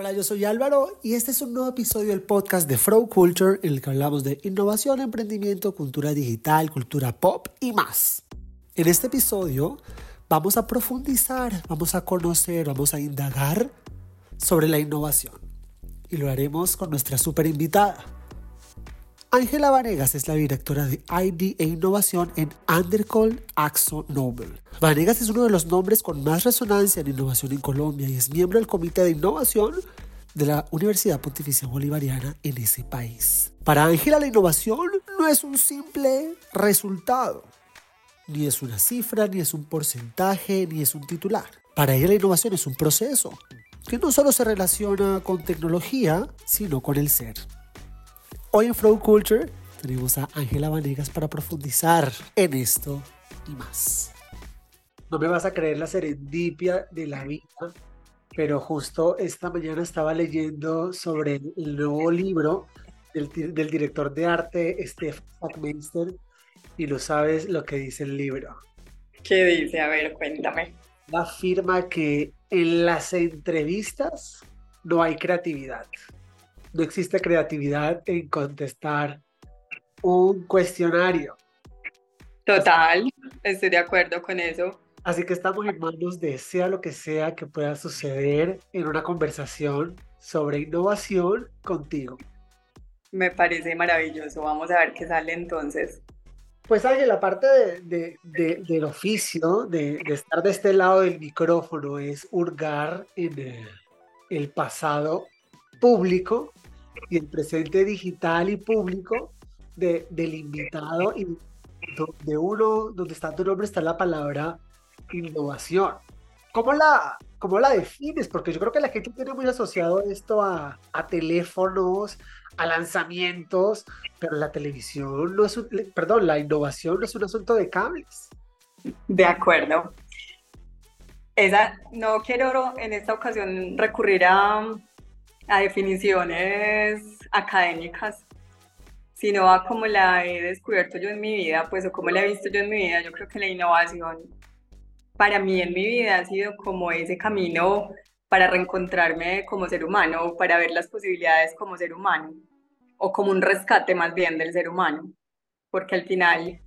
Hola, yo soy Álvaro y este es un nuevo episodio del podcast de Flow Culture en el que hablamos de innovación, emprendimiento, cultura digital, cultura pop y más. En este episodio vamos a profundizar, vamos a conocer, vamos a indagar sobre la innovación y lo haremos con nuestra super invitada. Ángela Vanegas es la directora de ID e Innovación en Undercall Axo Nobel. Vanegas es uno de los nombres con más resonancia en innovación en Colombia y es miembro del Comité de Innovación de la Universidad Pontificia Bolivariana en ese país. Para Ángela la innovación no es un simple resultado, ni es una cifra, ni es un porcentaje, ni es un titular. Para ella la innovación es un proceso que no solo se relaciona con tecnología, sino con el ser. Hoy en Flow Culture tenemos a Ángela Vanegas para profundizar en esto y más. No me vas a creer la serendipia de la vida, pero justo esta mañana estaba leyendo sobre el nuevo libro del, del director de arte Stefan Sackmeister y lo sabes lo que dice el libro. ¿Qué dice? A ver, cuéntame. Afirma que en las entrevistas no hay creatividad no existe creatividad en contestar un cuestionario. Total, estoy de acuerdo con eso. Así que estamos en manos de sea lo que sea que pueda suceder en una conversación sobre innovación contigo. Me parece maravilloso. Vamos a ver qué sale entonces. Pues Ángel, la parte de, del oficio, de, estar de este lado del micrófono, es hurgar en el pasado público y el presente digital y público de, del invitado y donde uno, donde está tu nombre está la palabra innovación. ¿Cómo la, cómo la defines? Porque yo creo que la gente tiene muy asociado esto a, a teléfonos, a lanzamientos, pero la televisión no es un, perdón, la innovación no es un asunto de cables. De acuerdo. Esa, no quiero en esta ocasión recurrir a, a definiciones académicas, sino a cómo la he descubierto yo en mi vida, pues o cómo la he visto yo en mi vida. Yo creo que la innovación para mí en mi vida ha sido como ese camino para reencontrarme como ser humano, para ver las posibilidades como ser humano, o como un rescate más bien del ser humano, porque al final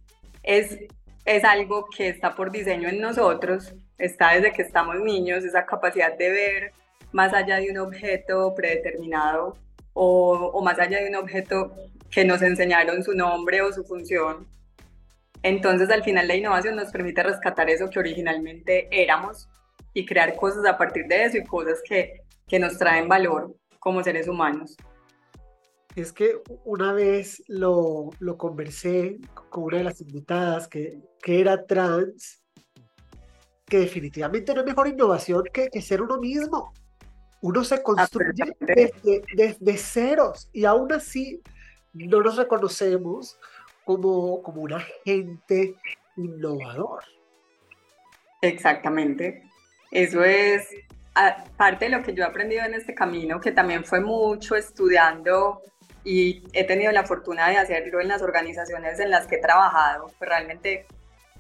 es, es algo que está por diseño en nosotros, está desde que estamos niños, esa capacidad de ver más allá de un objeto predeterminado o, o, más allá de un objeto que nos enseñaron su nombre o su función. Entonces al final la innovación nos permite rescatar eso que originalmente éramos y crear cosas a partir de eso y cosas que, que nos traen valor como seres humanos. Es que una vez lo, lo conversé con una de las invitadas que, que era trans, que definitivamente no hay mejor innovación que, que ser uno mismo. Uno se construye desde, desde, ceros y aún así no nos reconocemos como, como un agente innovador. Exactamente. Eso es parte de lo que yo he aprendido en este camino, que también fue mucho estudiando y he tenido la fortuna de hacerlo en las organizaciones en las que he trabajado. Pues realmente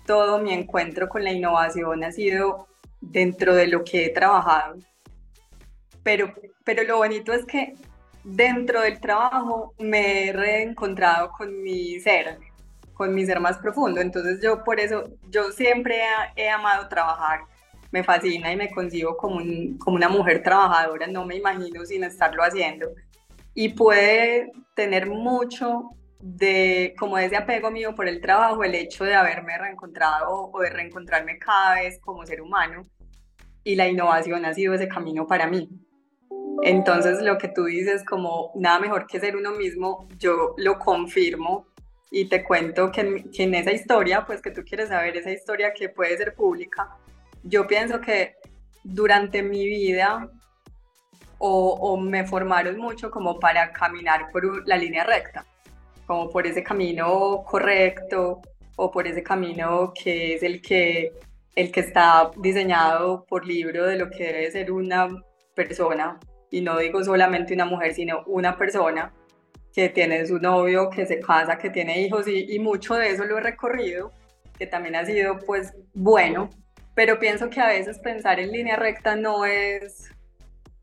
todo mi encuentro con la innovación ha sido dentro de lo que he trabajado pero, pero lo bonito es que dentro del trabajo me he reencontrado con mi ser, con mi ser más profundo. Entonces yo por eso, yo siempre he, amado trabajar, me fascina y me concibo como, un, como una mujer trabajadora, no me imagino sin estarlo haciendo. Y puede tener mucho de como ese apego mío por el trabajo, el hecho de haberme reencontrado o de reencontrarme cada vez como ser humano. Y la innovación ha sido ese camino para mí. Entonces lo que tú dices como nada mejor que ser uno mismo, yo lo confirmo y te cuento que en, esa historia, pues que tú quieres saber, esa historia que puede ser pública, yo pienso que durante mi vida o, o, me formaron mucho como para caminar por la línea recta, como por ese camino correcto o por ese camino que es el que, el que está diseñado por libro de lo que debe ser una persona y no digo solamente una mujer, sino una persona que tiene su novio, que se casa, que tiene hijos y, mucho de eso lo he recorrido, que también ha sido pues bueno, pero pienso que a veces pensar en línea recta no es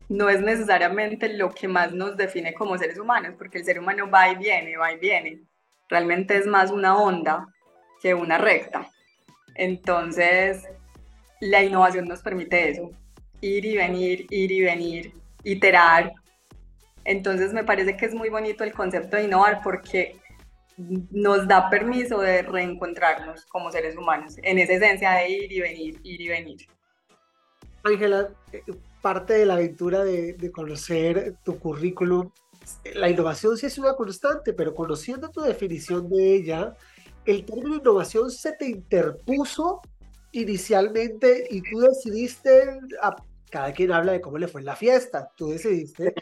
no es necesariamente lo que más nos define como seres humanos, porque el ser humano va y viene, va y viene. Realmente es más una onda que una recta. Entonces, la innovación nos permite eso, ir y venir, ir y venir, iterar. Entonces, me parece que es muy bonito el concepto de innovar porque nos da permiso de reencontrarnos como seres humanos, en esa esencia de ir y venir, ir y venir. Ángela, eh, parte de la aventura de, conocer tu currículum, la innovación sí es una constante, pero conociendo tu definición de ella, el término innovación se te interpuso inicialmente y tú decidiste cada quien habla de cómo le fue en la fiesta. Tú decidiste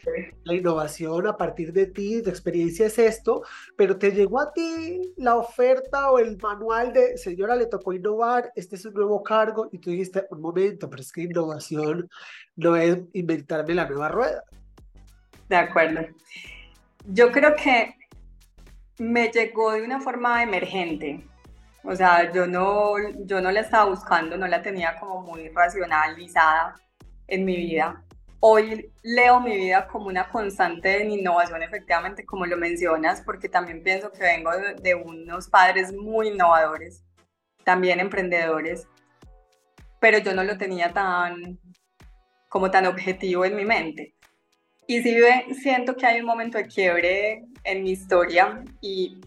la innovación a partir de ti, tu experiencia es esto, pero te llegó a ti la oferta o el manual de, señora, le tocó innovar, este es un nuevo cargo, y tú dijiste, un momento, pero es que innovación no es inventarme la nueva rueda. De acuerdo. Yo creo que me llegó de una forma emergente. O sea, yo no, yo no la estaba buscando, no la tenía como muy racionalizada en mi vida. Hoy leo mi vida como una constante en innovación, efectivamente, como lo mencionas, porque también pienso que vengo de, unos padres muy innovadores, también emprendedores, pero yo no lo tenía tan como tan objetivo en mi mente. Y sí siento que hay un momento de quiebre en mi historia y,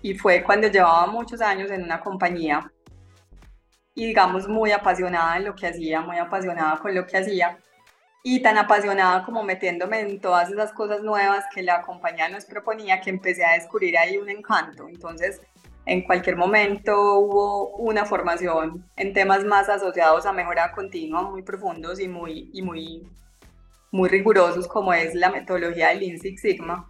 y fue cuando llevaba muchos años en una compañía y digamos muy apasionada en lo que hacía, muy apasionada con lo que hacía y tan apasionada como metiéndome en todas esas cosas nuevas que la compañía nos proponía que empecé a descubrir ahí un encanto. Entonces, en cualquier momento hubo una formación en temas más asociados a mejora continua, muy profundos y muy, y muy, muy rigurosos, como es la metodología del Lean Six Sigma.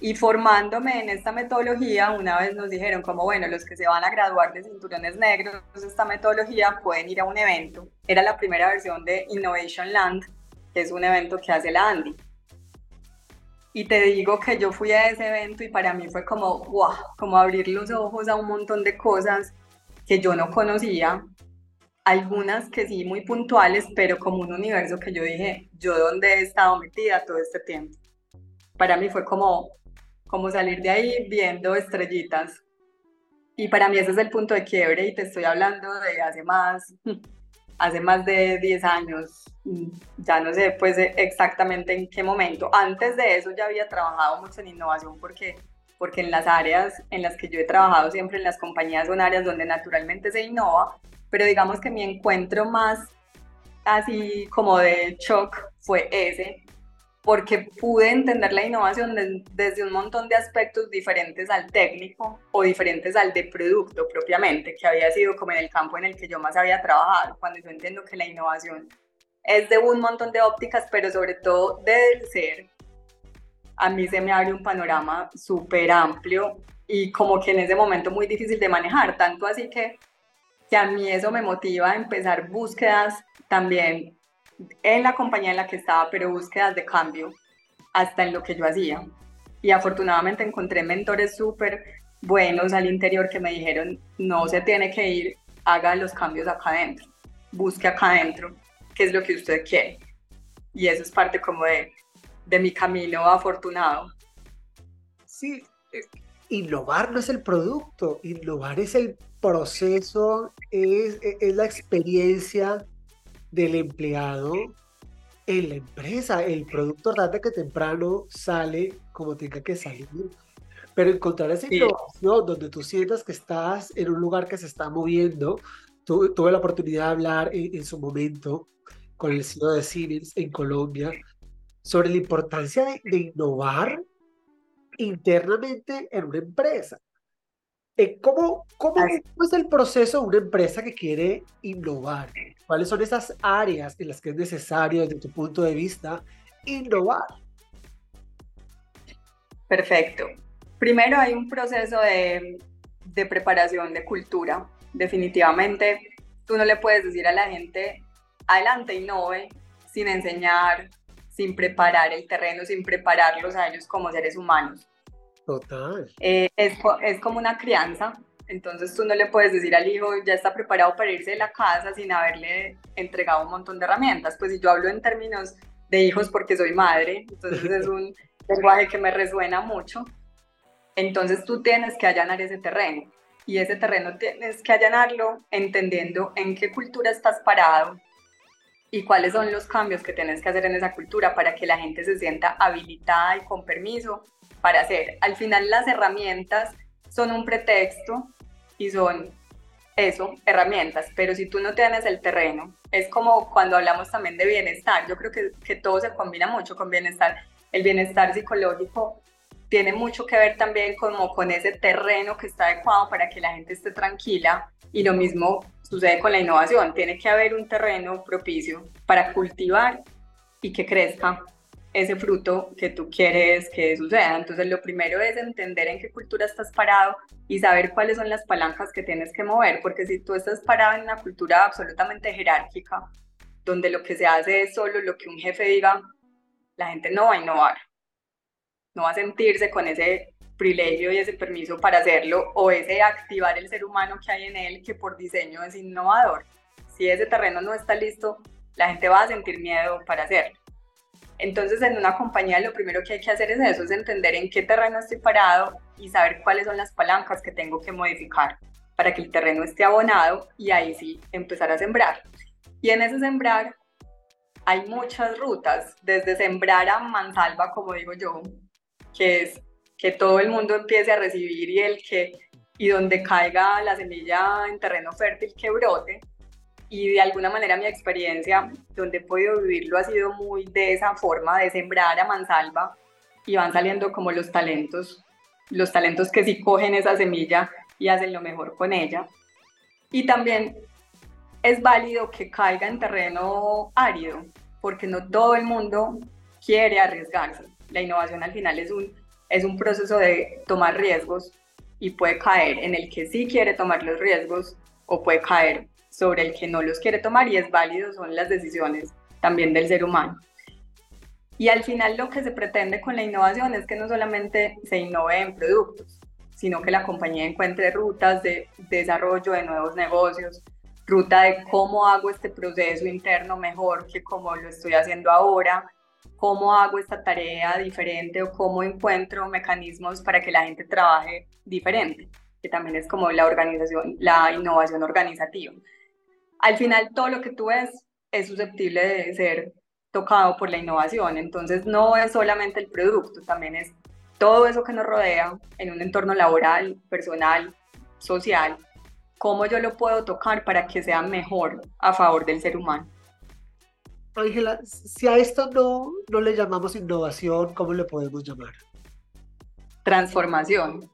Y formándome en esta metodología, una vez nos dijeron como, bueno, los que se van a graduar de cinturones negros, esta metodología pueden ir a un evento. Era la primera versión de Innovation Land, que es un evento que hace la Andy. Y te digo que yo fui a ese evento y para mí fue como, wow, como abrir los ojos a un montón de cosas que yo no conocía, algunas que sí muy puntuales, pero como un universo que yo dije, yo dónde he estado metida todo este tiempo. Para mí fue como, como salir de ahí viendo estrellitas. Y para mí ese es el punto de quiebre y te estoy hablando de hace más, hace más de 10 años, ya no sé pues exactamente en qué momento. Antes de eso ya había trabajado mucho en innovación porque, porque en las áreas en las que yo he trabajado siempre en las compañías son áreas donde naturalmente se innova, pero digamos que mi encuentro más así como de shock fue ese, porque pude entender la innovación desde un montón de aspectos diferentes al técnico o diferentes al de producto propiamente, que había sido como en el campo en el que yo más había trabajado, cuando yo entiendo que la innovación es de un montón de ópticas, pero sobre todo del ser, a mí se me abre un panorama súper amplio y como que en ese momento muy difícil de manejar, tanto así que, que a mí eso me motiva a empezar búsquedas también en la compañía en la que estaba, pero búsquedas de cambio hasta en lo que yo hacía. Y afortunadamente encontré mentores súper buenos al interior que me dijeron, no se tiene que ir, haga los cambios acá adentro, busque acá adentro qué es lo que usted quiere. Y eso es parte como de, de mi camino afortunado. Sí, eh, innovar no es el producto, innovar es el proceso, es, es la experiencia del empleado en la empresa. El producto tarde que temprano sale como tenga que salir. Pero encontrar esa innovación donde tú sientas que estás en un lugar que se está moviendo. tuve la oportunidad de hablar en, su momento con el CEO de Siemens en Colombia sobre la importancia de, de innovar internamente en una empresa. ¿Cómo, cómo, es el proceso de una empresa que quiere innovar? ¿Cuáles son esas áreas en las que es necesario, desde tu punto de vista, innovar? Perfecto. Primero hay un proceso de, de preparación de cultura. Definitivamente, tú no le puedes decir a la gente, adelante, innove, sin enseñar, sin preparar el terreno, sin prepararlos a ellos como seres humanos. Total. Eh, es, es como una crianza, entonces tú no le puedes decir al hijo, ya está preparado para irse de la casa sin haberle entregado un montón de herramientas. Pues si yo hablo en términos de hijos porque soy madre, entonces es un lenguaje que me resuena mucho. Entonces tú tienes que allanar ese terreno y ese terreno tienes que allanarlo entendiendo en qué cultura estás parado y cuáles son los cambios que tienes que hacer en esa cultura para que la gente se sienta habilitada y con permiso para hacer. Al final las herramientas son un pretexto y son eso, herramientas, pero si tú no tienes el terreno, es como cuando hablamos también de bienestar, yo creo que, que todo se combina mucho con bienestar, el bienestar psicológico tiene mucho que ver también como con ese terreno que está adecuado para que la gente esté tranquila. Y lo mismo sucede con la innovación, tiene que haber un terreno propicio para cultivar y que crezca ese fruto que tú quieres que suceda. Entonces, lo primero es entender en qué cultura estás parado y saber cuáles son las palancas que tienes que mover, porque si tú estás parado en una cultura absolutamente jerárquica, donde lo que se hace es solo lo que un jefe diga, la gente no va a innovar, no va a sentirse con ese privilegio y ese permiso para hacerlo o ese activar el ser humano que hay en él que por diseño es innovador. Si ese terreno no está listo, la gente va a sentir miedo para hacerlo. Entonces, en una compañía lo primero que hay que hacer es eso, es entender en qué terreno estoy parado y saber cuáles son las palancas que tengo que modificar para que el terreno esté abonado y ahí sí empezar a sembrar. Y en ese sembrar hay muchas rutas, desde sembrar a mansalva, como digo yo, que es que todo el mundo empiece a recibir y el que y donde caiga la semilla en terreno fértil que brote, y de alguna manera mi experiencia donde he podido vivirlo ha sido muy de esa forma de sembrar a mansalva y van saliendo como los talentos, los talentos que sí cogen esa semilla y hacen lo mejor con ella. Y también es válido que caiga en terreno árido, porque no todo el mundo quiere arriesgarse. La innovación al final es un, es un proceso de tomar riesgos y puede caer en el que sí quiere tomar los riesgos o puede caer sobre el que no los quiere tomar y es válido, son las decisiones también del ser humano. Y al final lo que se pretende con la innovación es que no solamente se innove en productos, sino que la compañía encuentre rutas de desarrollo de nuevos negocios, ruta de cómo hago este proceso interno mejor que como lo estoy haciendo ahora, cómo hago esta tarea diferente o cómo encuentro mecanismos para que la gente trabaje diferente, que también es como la organización, la innovación organizativa al final todo lo que tú ves es susceptible de ser tocado por la innovación. Entonces no es solamente el producto, también es todo eso que nos rodea en un entorno laboral, personal, social, cómo yo lo puedo tocar para que sea mejor a favor del ser humano. Ángela, si a esto no, no le llamamos innovación, ¿cómo le podemos llamar? Transformación.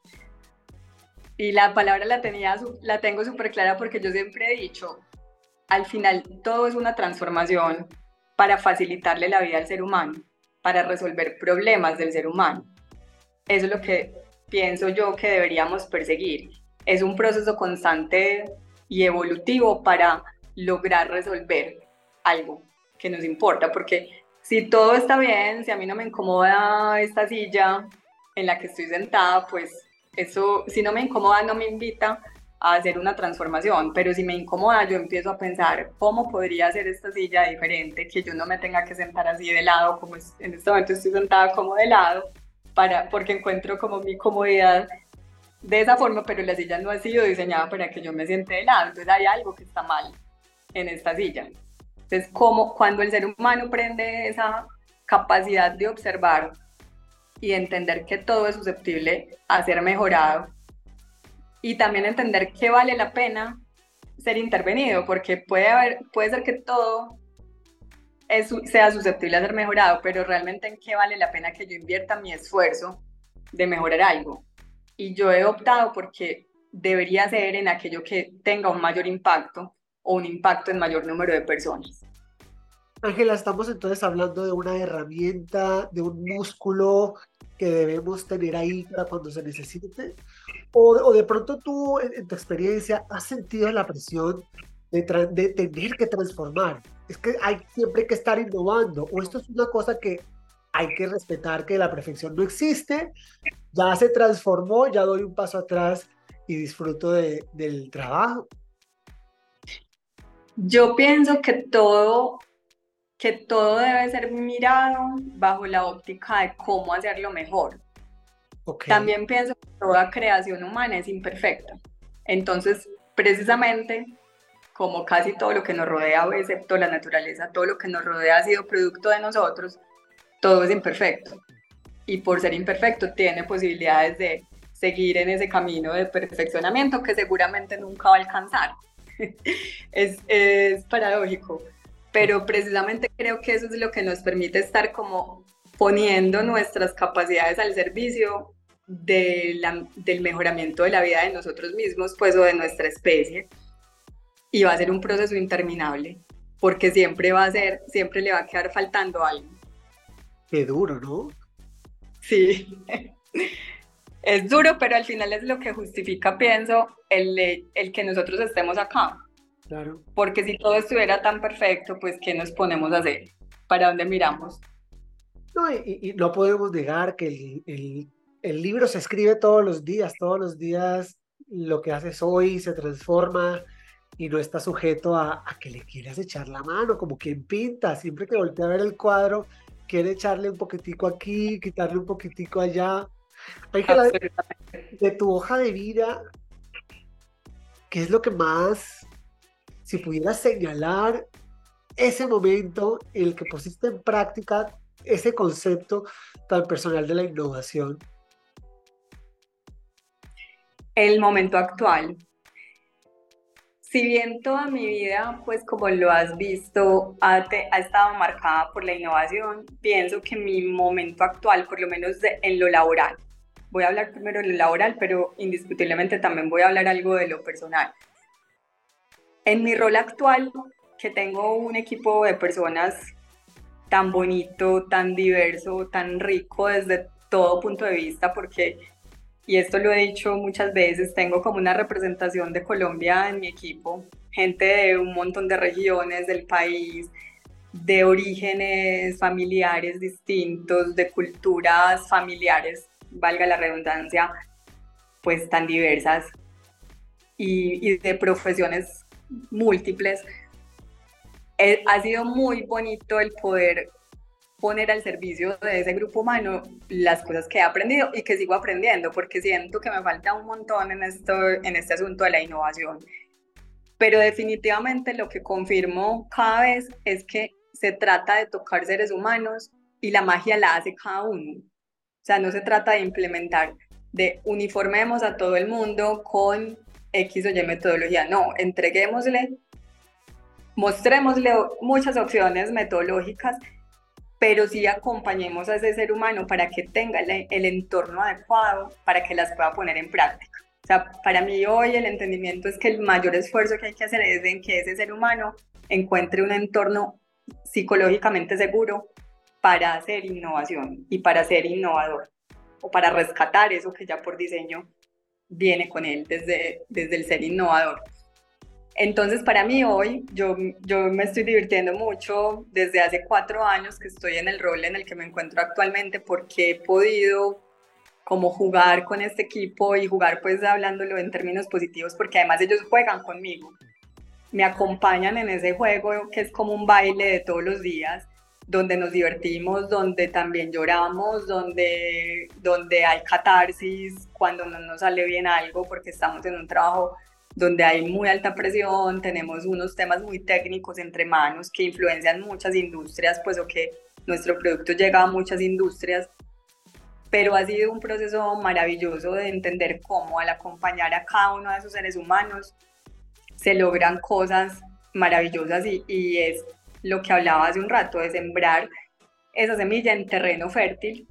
Y la palabra la, tenía, la tengo súper clara porque yo siempre he dicho, al final todo es una transformación para facilitarle la vida al ser humano, para resolver problemas del ser humano. Eso es lo que pienso yo que deberíamos perseguir. Es un proceso constante y evolutivo para lograr resolver algo que nos importa, porque si todo está bien, si a mí no me incomoda esta silla en la que estoy sentada, pues eso, si no me incomoda, no me invita a hacer una transformación, pero si me incomoda, yo empiezo a pensar cómo podría ser esta silla diferente, que yo no me tenga que sentar así de lado, como en este momento estoy sentada como de lado, para, porque encuentro como mi comodidad de esa forma, pero la silla no ha sido diseñada para que yo me siente de lado, entonces hay algo que está mal en esta silla. Entonces, como cuando el ser humano prende esa capacidad de observar y entender que todo es susceptible a ser mejorado, y también entender que vale la pena ser intervenido, porque puede, haber, puede ser que todo sea susceptible a ser mejorado, pero realmente en qué vale la pena que yo invierta mi esfuerzo de mejorar algo. Y yo he optado porque debería ser en aquello que tenga un mayor impacto o un impacto en mayor número de personas. Ángela, estamos entonces hablando de una herramienta, de un músculo que debemos tener ahí para cuando se necesite? ¿O, de pronto tú, en, tu experiencia, has sentido la presión de, de, tener que transformar? Es que hay siempre que estar innovando, o esto es una cosa que hay que respetar que la perfección no existe, ya se transformó, ya doy un paso atrás y disfruto de, del trabajo. Yo pienso que todo que todo debe ser mirado bajo la óptica de cómo hacerlo mejor. También pienso que toda creación humana es imperfecta. Entonces, precisamente, como casi todo lo que nos rodea, excepto la naturaleza, todo lo que nos rodea ha sido producto de nosotros, todo es imperfecto. Y por ser imperfecto, tiene posibilidades de seguir en ese camino de perfeccionamiento que seguramente nunca va a alcanzar. es, es paradójico, pero precisamente creo que eso es lo que nos permite estar como poniendo nuestras capacidades al servicio de del mejoramiento de la vida de nosotros mismos, pues, o de nuestra especie. Y va a ser un proceso interminable, porque siempre va a ser, siempre le va a quedar faltando algo. Qué duro, ¿no? Sí. es duro, pero al final es lo que justifica, pienso, el, el que nosotros estemos acá. Claro. Porque si todo estuviera tan perfecto, pues, ¿qué nos ponemos a hacer? ¿Para dónde miramos? No, y, no podemos negar que el, el, el, libro se escribe todos los días, todos los días lo que haces hoy se transforma y no está sujeto a, a que le quieras echar la mano, como quien pinta, siempre que voltea a ver el cuadro, quiere echarle un poquitico aquí, quitarle un poquitico allá. de tu hoja de vida, ¿qué es lo que más, si pudieras señalar ese momento en el que pusiste en práctica ese concepto tan personal de la innovación? El momento actual. Si bien toda mi vida, pues como lo has visto, ha, estado marcada por la innovación, pienso que mi momento actual, por lo menos en lo laboral, voy a hablar primero de lo laboral, pero indiscutiblemente también voy a hablar algo de lo personal. En mi rol actual, que tengo un equipo de personas tan bonito, tan diverso, tan rico desde todo punto de vista, porque y esto lo he dicho muchas veces, tengo como una representación de Colombia en mi equipo, gente de un montón de regiones del país, de orígenes familiares distintos, de culturas familiares, valga la redundancia, pues tan diversas y, y de profesiones múltiples. Eh, ha sido muy bonito el poder poner al servicio de ese grupo humano las cosas que he aprendido y que sigo aprendiendo, porque siento que me falta un montón en, esto, en este asunto de la innovación. Pero definitivamente lo que confirmo cada vez es que se trata de tocar seres humanos y la magia la hace cada uno. O sea, no se trata de implementar, de uniformemos a todo el mundo con X o Y metodología, no, entreguémosle, mostrémosle muchas opciones metodológicas pero sí acompañemos a ese ser humano para que tenga el, entorno adecuado para que las pueda poner en práctica. O sea, para mí hoy el entendimiento es que el mayor esfuerzo que hay que hacer es en que ese ser humano encuentre un entorno psicológicamente seguro para hacer innovación y para ser innovador o para rescatar eso que ya por diseño viene con él desde, desde el ser innovador. Entonces, para mí hoy, yo, yo me estoy divirtiendo mucho desde hace cuatro años que estoy en el rol en el que me encuentro actualmente porque he podido como jugar con este equipo y jugar pues hablándolo en términos positivos porque además ellos juegan conmigo, me acompañan en ese juego que es como un baile de todos los días donde nos divertimos, donde también lloramos, donde, donde hay catarsis cuando no nos sale bien algo porque estamos en un trabajo donde hay muy alta presión, tenemos unos temas muy técnicos entre manos que influencian muchas industrias, pues o que nuestro producto llega a muchas industrias, pero ha sido un proceso maravilloso de entender cómo al acompañar a cada uno de esos seres humanos se logran cosas maravillosas y, y es lo que hablaba hace un rato, de sembrar esa semilla en terreno fértil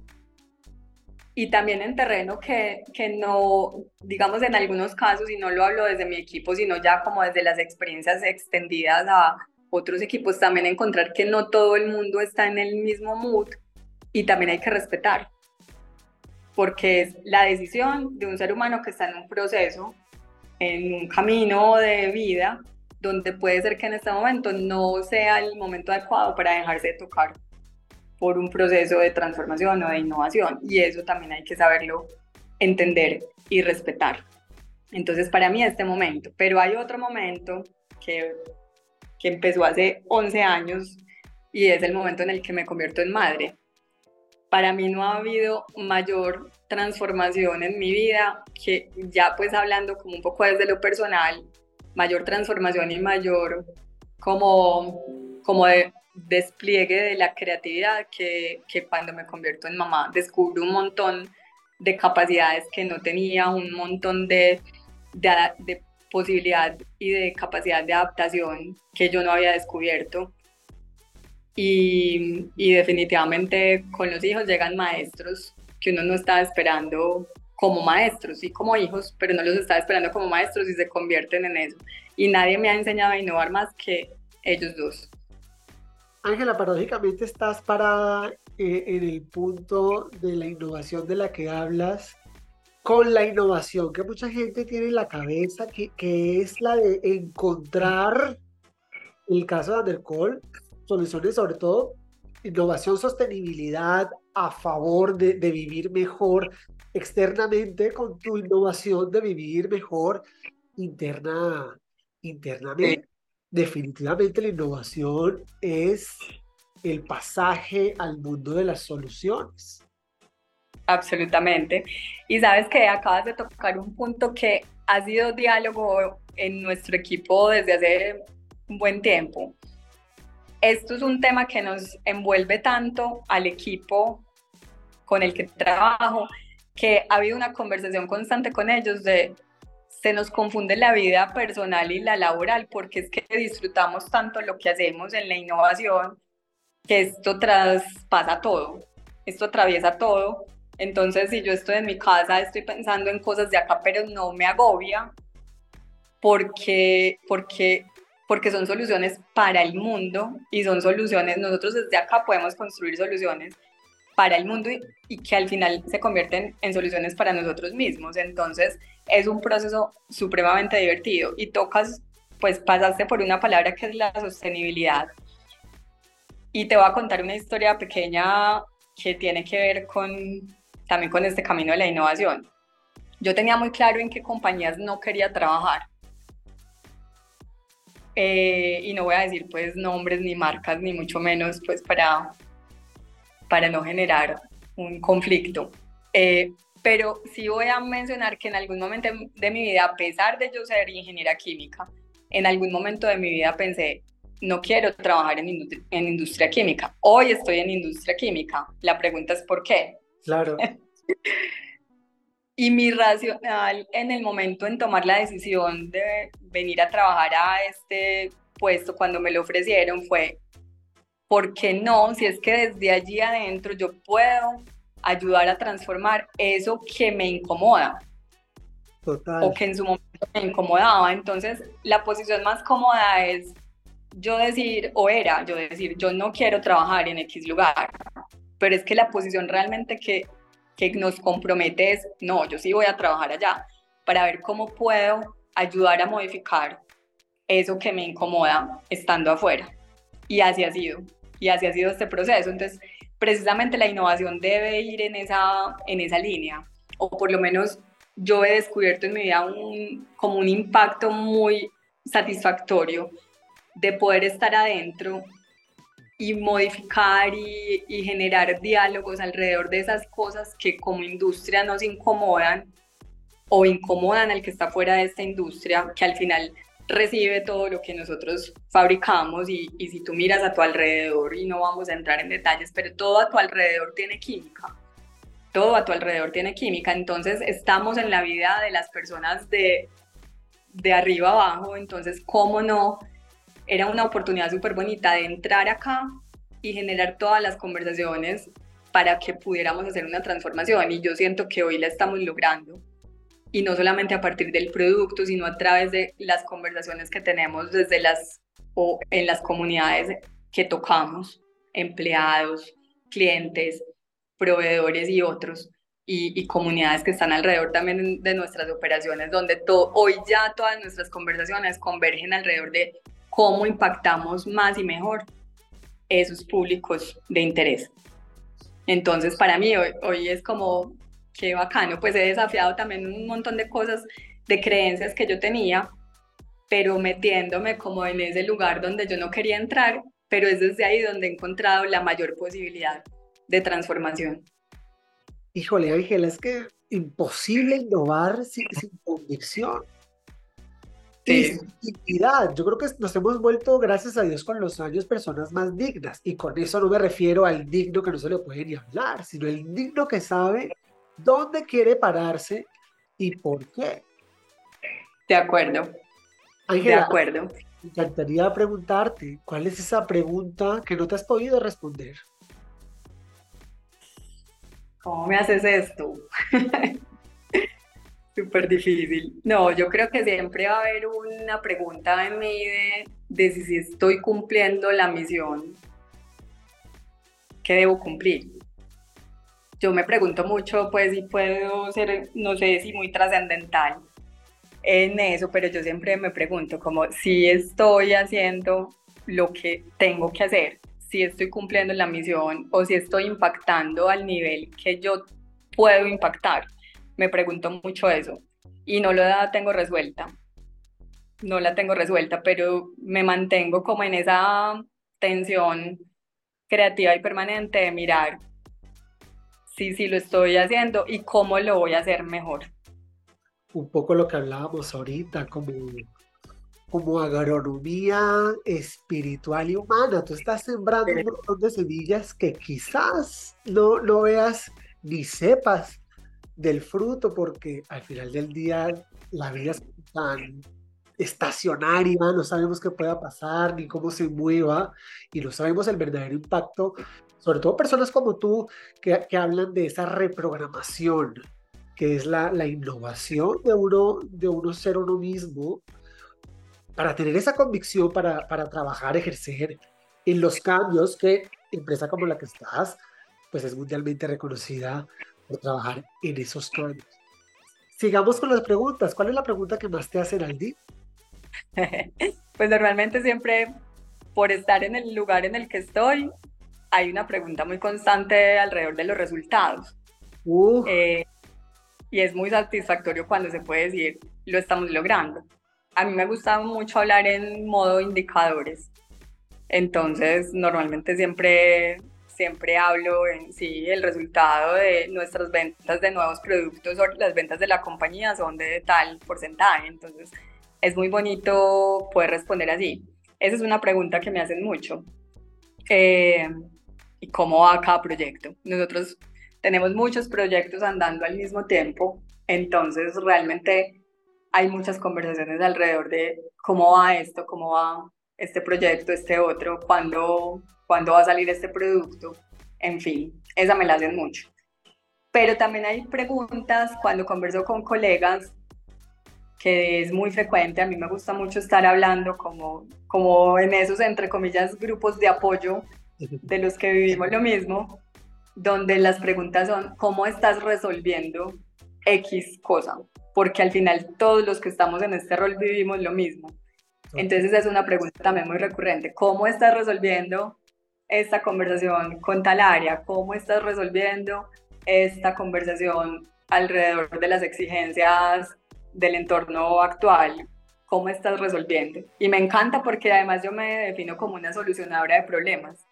y también en terreno que, que no, digamos en algunos casos, y no lo hablo desde mi equipo, sino ya como desde las experiencias extendidas a otros equipos, también encontrar que no todo el mundo está en el mismo mood y también hay que respetar, porque es la decisión de un ser humano que está en un proceso, en un camino de vida, donde puede ser que en este momento no sea el momento adecuado para dejarse de tocar por un proceso de transformación o de innovación y eso también hay que saberlo entender y respetar. Entonces para mí este momento, pero hay otro momento que, que empezó hace 11 años y es el momento en el que me convierto en madre. Para mí no ha habido mayor transformación en mi vida que ya pues hablando como un poco desde lo personal, mayor transformación y mayor como, como de despliegue de la creatividad que, que cuando me convierto en mamá. Descubro un montón de capacidades que no tenía, un montón de, de, de posibilidad y de capacidad de adaptación que yo no había descubierto. Y, y, definitivamente con los hijos llegan maestros que uno no está esperando como maestros y como hijos, pero no los está esperando como maestros y se convierten en eso. Y nadie me ha enseñado a innovar más que ellos dos. Ángela, paradójicamente estás parada eh, en el punto de la innovación de la que hablas, con la innovación que mucha gente tiene en la cabeza, que, que es la de encontrar, el caso de Undercall, soluciones sobre todo, innovación, sostenibilidad a favor de, de vivir mejor externamente con tu innovación de vivir mejor interna, internamente. Definitivamente la innovación es el pasaje al mundo de las soluciones. Absolutamente. Y sabes que acabas de tocar un punto que ha sido diálogo en nuestro equipo desde hace un buen tiempo. Esto es un tema que nos envuelve tanto al equipo con el que trabajo, que ha habido una conversación constante con ellos de se nos confunde la vida personal y la laboral porque es que disfrutamos tanto lo que hacemos en la innovación que esto traspasa todo, esto atraviesa todo. Entonces, si yo estoy en mi casa, estoy pensando en cosas de acá, pero no me agobia porque, porque, porque son soluciones para el mundo y son soluciones, nosotros desde acá podemos construir soluciones para el mundo y, que al final se convierten en soluciones para nosotros mismos. Entonces, es un proceso supremamente divertido y tocas, pues pasaste por una palabra que es la sostenibilidad y te voy a contar una historia pequeña que tiene que ver con también con este camino de la innovación. Yo tenía muy claro en qué compañías no quería trabajar. Eh, y no voy a decir pues nombres ni marcas ni mucho menos pues para, para no generar un conflicto. Eh, pero sí voy a mencionar que en algún momento de mi vida, a pesar de yo ser ingeniera química, en algún momento de mi vida pensé, no quiero trabajar en, en industria química. Hoy estoy en industria química. La pregunta es ¿por qué? Claro. y mi racional en el momento en tomar la decisión de venir a trabajar a este puesto cuando me lo ofrecieron fue, ¿por qué no? Si es que desde allí adentro yo puedo ayudar a transformar eso que me incomoda. Total. O que en su momento me incomodaba. Entonces, la posición más cómoda es yo decir, o era yo decir, yo no quiero trabajar en X lugar, pero es que la posición realmente que, que nos compromete es, no, yo sí voy a trabajar allá, para ver cómo puedo ayudar a modificar eso que me incomoda estando afuera. Y así ha sido, y así ha sido este proceso. Entonces, precisamente la innovación debe ir en esa, en esa línea, o por lo menos yo he descubierto en mi vida un, como un impacto muy satisfactorio de poder estar adentro y modificar y, generar diálogos alrededor de esas cosas que como industria nos incomodan o incomodan al que está fuera de esta industria, que al final recibe todo lo que nosotros fabricamos y, y, si tú miras a tu alrededor y no vamos a entrar en detalles, pero todo a tu alrededor tiene química, todo a tu alrededor tiene química, entonces estamos en la vida de las personas de, de arriba abajo, entonces cómo no era una oportunidad súper bonita de entrar acá y generar todas las conversaciones para que pudiéramos hacer una transformación. Y yo siento que hoy la estamos logrando. Y no solamente a partir del producto, sino a través de las conversaciones que tenemos desde las o en las comunidades que tocamos, empleados, clientes, proveedores y otros, y, y comunidades que están alrededor también de nuestras operaciones, donde todo, hoy ya todas nuestras conversaciones convergen alrededor de cómo impactamos más y mejor esos públicos de interés. Entonces, para mí hoy, hoy es como, qué bacano, pues he desafiado también un montón de cosas, de creencias que yo tenía, pero metiéndome como en ese lugar donde yo no quería entrar, pero es desde ahí donde he encontrado la mayor posibilidad de transformación. Híjole, Ángela, es que imposible innovar sin, convicción. Dignidad. Yo creo que nos hemos vuelto, gracias a Dios, con los años personas más dignas. Y con eso no me refiero al digno que no se le puede ni hablar, sino el digno que sabe dónde quiere pararse y por qué. De acuerdo. de acuerdo. Me encantaría preguntarte, ¿cuál es esa pregunta que no te has podido responder? ¿Cómo me haces esto? Súper difícil. No, yo creo que siempre va a haber una pregunta en mí de, de si estoy cumpliendo la misión que debo cumplir. Yo me pregunto mucho, pues, si puedo ser, no sé si muy trascendental, en eso, pero yo siempre me pregunto como si estoy haciendo lo que tengo que hacer, si estoy cumpliendo la misión o si estoy impactando al nivel que yo puedo impactar. Me pregunto mucho eso y no lo tengo resuelta. No la tengo resuelta, pero me mantengo como en esa tensión creativa y permanente de mirar si sí lo estoy haciendo y cómo lo voy a hacer mejor un poco lo que hablábamos ahorita, como, como agronomía espiritual y humana. Tú estás sembrando un montón de semillas que quizás no, no veas ni sepas del fruto, porque al final del día la vida es tan estacionaria, no sabemos qué pueda pasar ni cómo se mueva y no sabemos el verdadero impacto, sobre todo personas como tú que, que hablan de esa reprogramación, que es la, la innovación de uno, de uno ser uno mismo, para tener esa convicción, para, para trabajar, ejercer en los cambios que empresa como la que estás, pues es mundialmente reconocida por trabajar en esos cambios. Sigamos con las preguntas. ¿Cuál es la pregunta que más te hacen, Aldi? pues normalmente siempre, por estar en el lugar en el que estoy, hay una pregunta muy constante alrededor de los resultados. Eh, y es muy satisfactorio cuando se puede decir lo estamos logrando. A mí me gusta mucho hablar en modo indicadores, entonces normalmente siempre siempre hablo en sí el resultado de nuestras ventas de nuevos productos o las ventas de la compañía son de tal porcentaje, entonces es muy bonito poder responder así. Esa es una pregunta que me hacen mucho. Eh, ¿Y cómo va cada proyecto? Nosotros tenemos muchos proyectos andando al mismo tiempo, entonces realmente hay muchas conversaciones alrededor de cómo va esto, cómo va este proyecto, este otro, cuándo, cuándo va a salir este producto, en fin, esa me la hacen mucho. Pero también hay preguntas cuando converso con colegas que es muy frecuente, a mí me gusta mucho estar hablando como, como en esos, entre comillas, grupos de apoyo de los que vivimos lo mismo, donde las preguntas son, ¿cómo estás resolviendo X cosa? Porque al final todos los que estamos en este rol vivimos lo mismo. Entonces es una pregunta también muy recurrente. ¿Cómo estás resolviendo esta conversación con tal área? ¿Cómo estás resolviendo esta conversación alrededor de las exigencias del entorno actual? ¿Cómo estás resolviendo? Y me encanta porque además yo me defino como una solucionadora de problemas.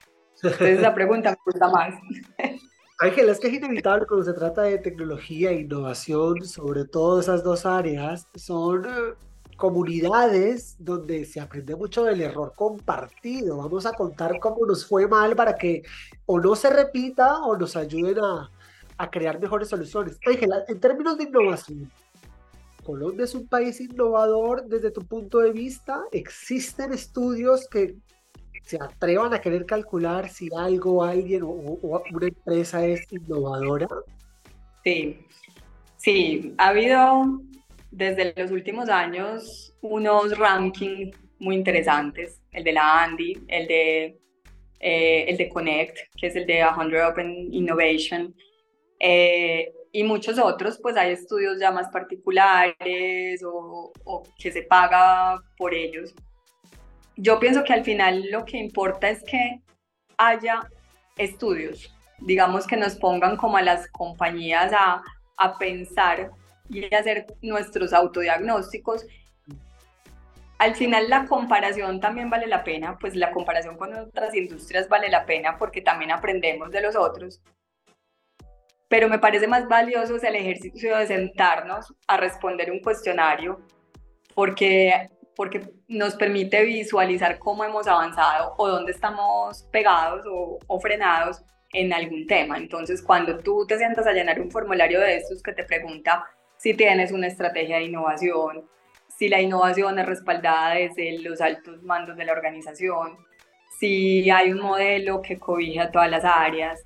Entonces la pregunta me gusta más. Ángela, es que es inevitable cuando se trata de tecnología e innovación, sobre todo esas dos áreas, son eh, comunidades donde se aprende mucho del error compartido. Vamos a contar cómo nos fue mal para que o no se repita o nos ayuden a, crear mejores soluciones. Ángela, en términos de innovación, Colombia es un país innovador desde tu punto de vista. ¿Existen estudios que se atrevan a querer calcular si algo, alguien o, una empresa es innovadora? Sí, sí, ha habido desde los últimos años unos rankings muy interesantes, el de la Andy, el de, eh, el de Connect, que es el de 100 Open Innovation, eh, y muchos otros, pues hay estudios ya más particulares o, o que se paga por ellos. Yo pienso que al final lo que importa es que haya estudios, digamos que nos pongan como a las compañías a, a pensar y hacer nuestros autodiagnósticos al final la comparación también vale la pena, pues la comparación con otras industrias vale la pena porque también aprendemos de los otros. Pero me parece más valioso el ejercicio de sentarnos a responder un cuestionario porque, porque nos permite visualizar cómo hemos avanzado o dónde estamos pegados o, o frenados en algún tema. Entonces, cuando tú te sientas a llenar un formulario de estos que te pregunta si tienes una estrategia de innovación, si la innovación es respaldada desde los altos mandos de la organización, si hay un modelo que cobija todas las áreas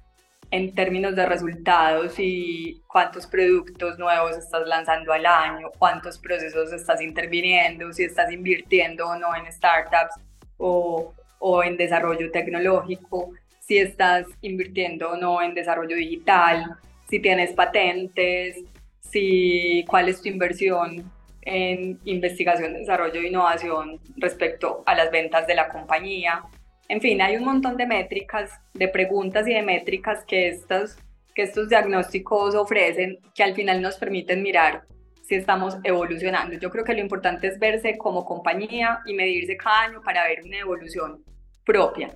en términos de resultados y cuántos productos nuevos estás lanzando al año, cuántos procesos estás interviniendo, si estás invirtiendo o no en startups o, o en desarrollo tecnológico, si estás invirtiendo o no en desarrollo digital, si tienes patentes, si cuál es tu inversión en investigación, desarrollo e innovación respecto a las ventas de la compañía. En fin, hay un montón de métricas, de preguntas y de métricas que estos, que estos diagnósticos ofrecen que al final nos permiten mirar si estamos evolucionando. Yo creo que lo importante es verse como compañía y medirse cada año para ver una evolución propia.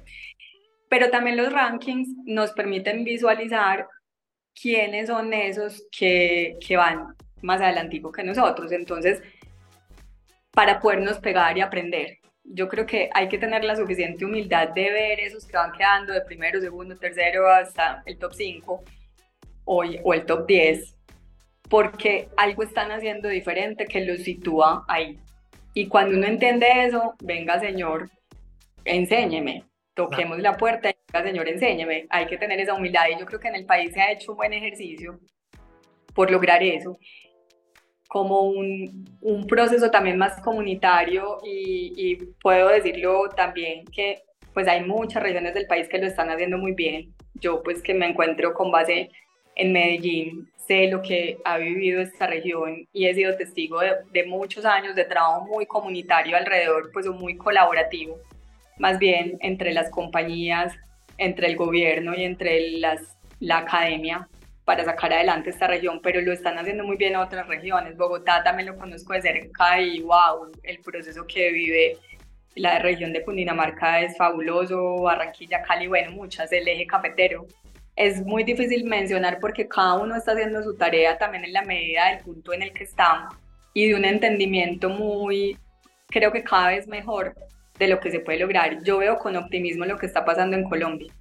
Pero también los rankings nos permiten visualizar quiénes son esos que, que van más adelantico que nosotros. Entonces, para podernos pegar y aprender, yo creo que hay que tener la suficiente humildad de ver esos que van quedando de primero, segundo, tercero hasta el top 5 o, o el top 10, porque algo están haciendo diferente que los sitúa ahí. Y cuando uno entiende eso, venga señor, enséñeme, toquemos la puerta y venga señor, enséñeme. Hay que tener esa humildad y yo creo que en el país se ha hecho un buen ejercicio por lograr eso como un, un, proceso también más comunitario y, y, puedo decirlo también que pues hay muchas regiones del país que lo están haciendo muy bien. Yo pues que me encuentro con base en Medellín, sé lo que ha vivido esta región y he sido testigo de, de muchos años de trabajo muy comunitario alrededor, pues muy colaborativo, más bien entre las compañías, entre el gobierno y entre las, la academia para sacar adelante esta región, pero lo están haciendo muy bien otras regiones. Bogotá también lo conozco de cerca y wow, el proceso que vive la región de Cundinamarca es fabuloso, Barranquilla, Cali, bueno, muchas, el eje cafetero. Es muy difícil mencionar porque cada uno está haciendo su tarea también en la medida del punto en el que estamos y de un entendimiento muy, creo que cada vez mejor de lo que se puede lograr. Yo veo con optimismo lo que está pasando en Colombia.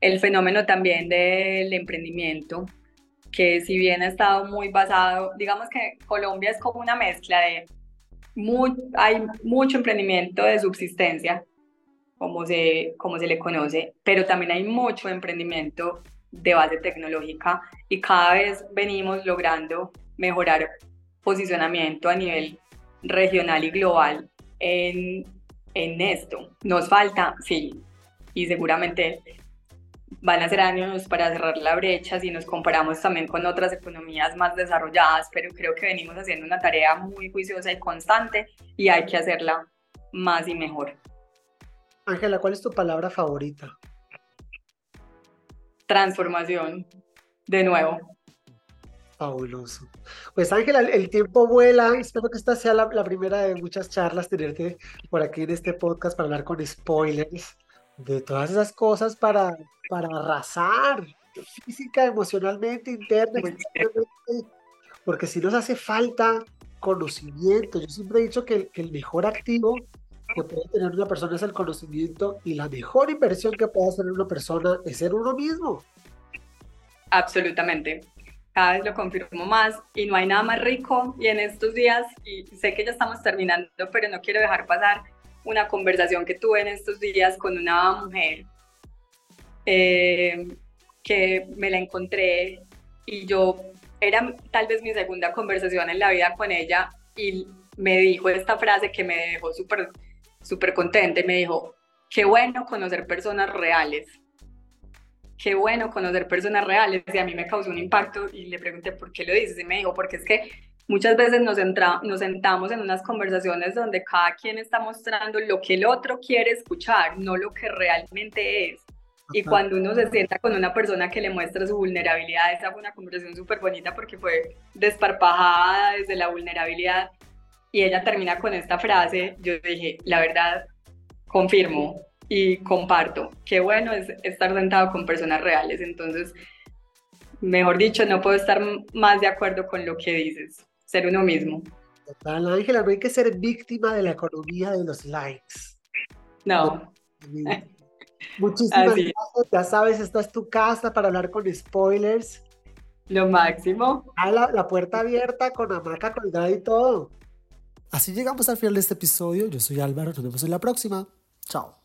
El fenómeno también del emprendimiento, que si bien ha estado muy basado, digamos que Colombia es como una mezcla de, hay mucho emprendimiento de subsistencia, como se, como se le conoce, pero también hay mucho emprendimiento de base tecnológica y cada vez venimos logrando mejorar posicionamiento a nivel regional y global en, en esto. Nos falta, sí, y seguramente van a ser años para cerrar la brecha si nos comparamos también con otras economías más desarrolladas, pero creo que venimos haciendo una tarea muy juiciosa y constante y hay que hacerla más y mejor. Ángela, ¿cuál es tu palabra favorita? Transformación, de nuevo. Fabuloso. Pues Ángela, el tiempo vuela. Espero que esta sea la, la primera de muchas charlas, tenerte por aquí en este podcast para hablar con spoilers de todas esas cosas para, para arrasar física, emocionalmente, interna, porque si nos hace falta conocimiento. Yo siempre he dicho que el, que el mejor activo que puede tener una persona es el conocimiento y la mejor inversión que puede hacer una persona es ser uno mismo. Absolutamente. Cada vez lo confirmo más y no hay nada más rico. Y en estos días, y sé que ya estamos terminando, pero no quiero dejar pasar una conversación que tuve en estos días con una mujer eh, que me la encontré y yo era tal vez mi segunda conversación en la vida con ella y me dijo esta frase que me dejó súper súper contenta me dijo, qué bueno conocer personas reales, qué bueno conocer personas reales y a mí me causó un impacto y le pregunté por qué lo dices y me dijo, porque es que Muchas veces nos, nos sentamos en unas conversaciones donde cada quien está mostrando lo que el otro quiere escuchar, no lo que realmente es. Y cuando uno se sienta con una persona que le muestra su vulnerabilidad, esa fue una conversación súper bonita porque fue desparpajada desde la vulnerabilidad. y ella termina con esta frase, yo dije, la verdad, confirmo y comparto. Qué bueno es estar sentado con personas reales. Entonces, mejor dicho, no puedo estar más de acuerdo con lo que dices. Ser uno mismo. Total, Ángela, no hay que ser víctima de la economía de los likes. No. Muchísimas gracias. Ya sabes, esta es tu casa para hablar con spoilers. Lo máximo. Ah, la, la puerta abierta con hamaca colgada y todo. Así llegamos al final de este episodio. Yo soy Álvaro, nos vemos en la próxima. Chao.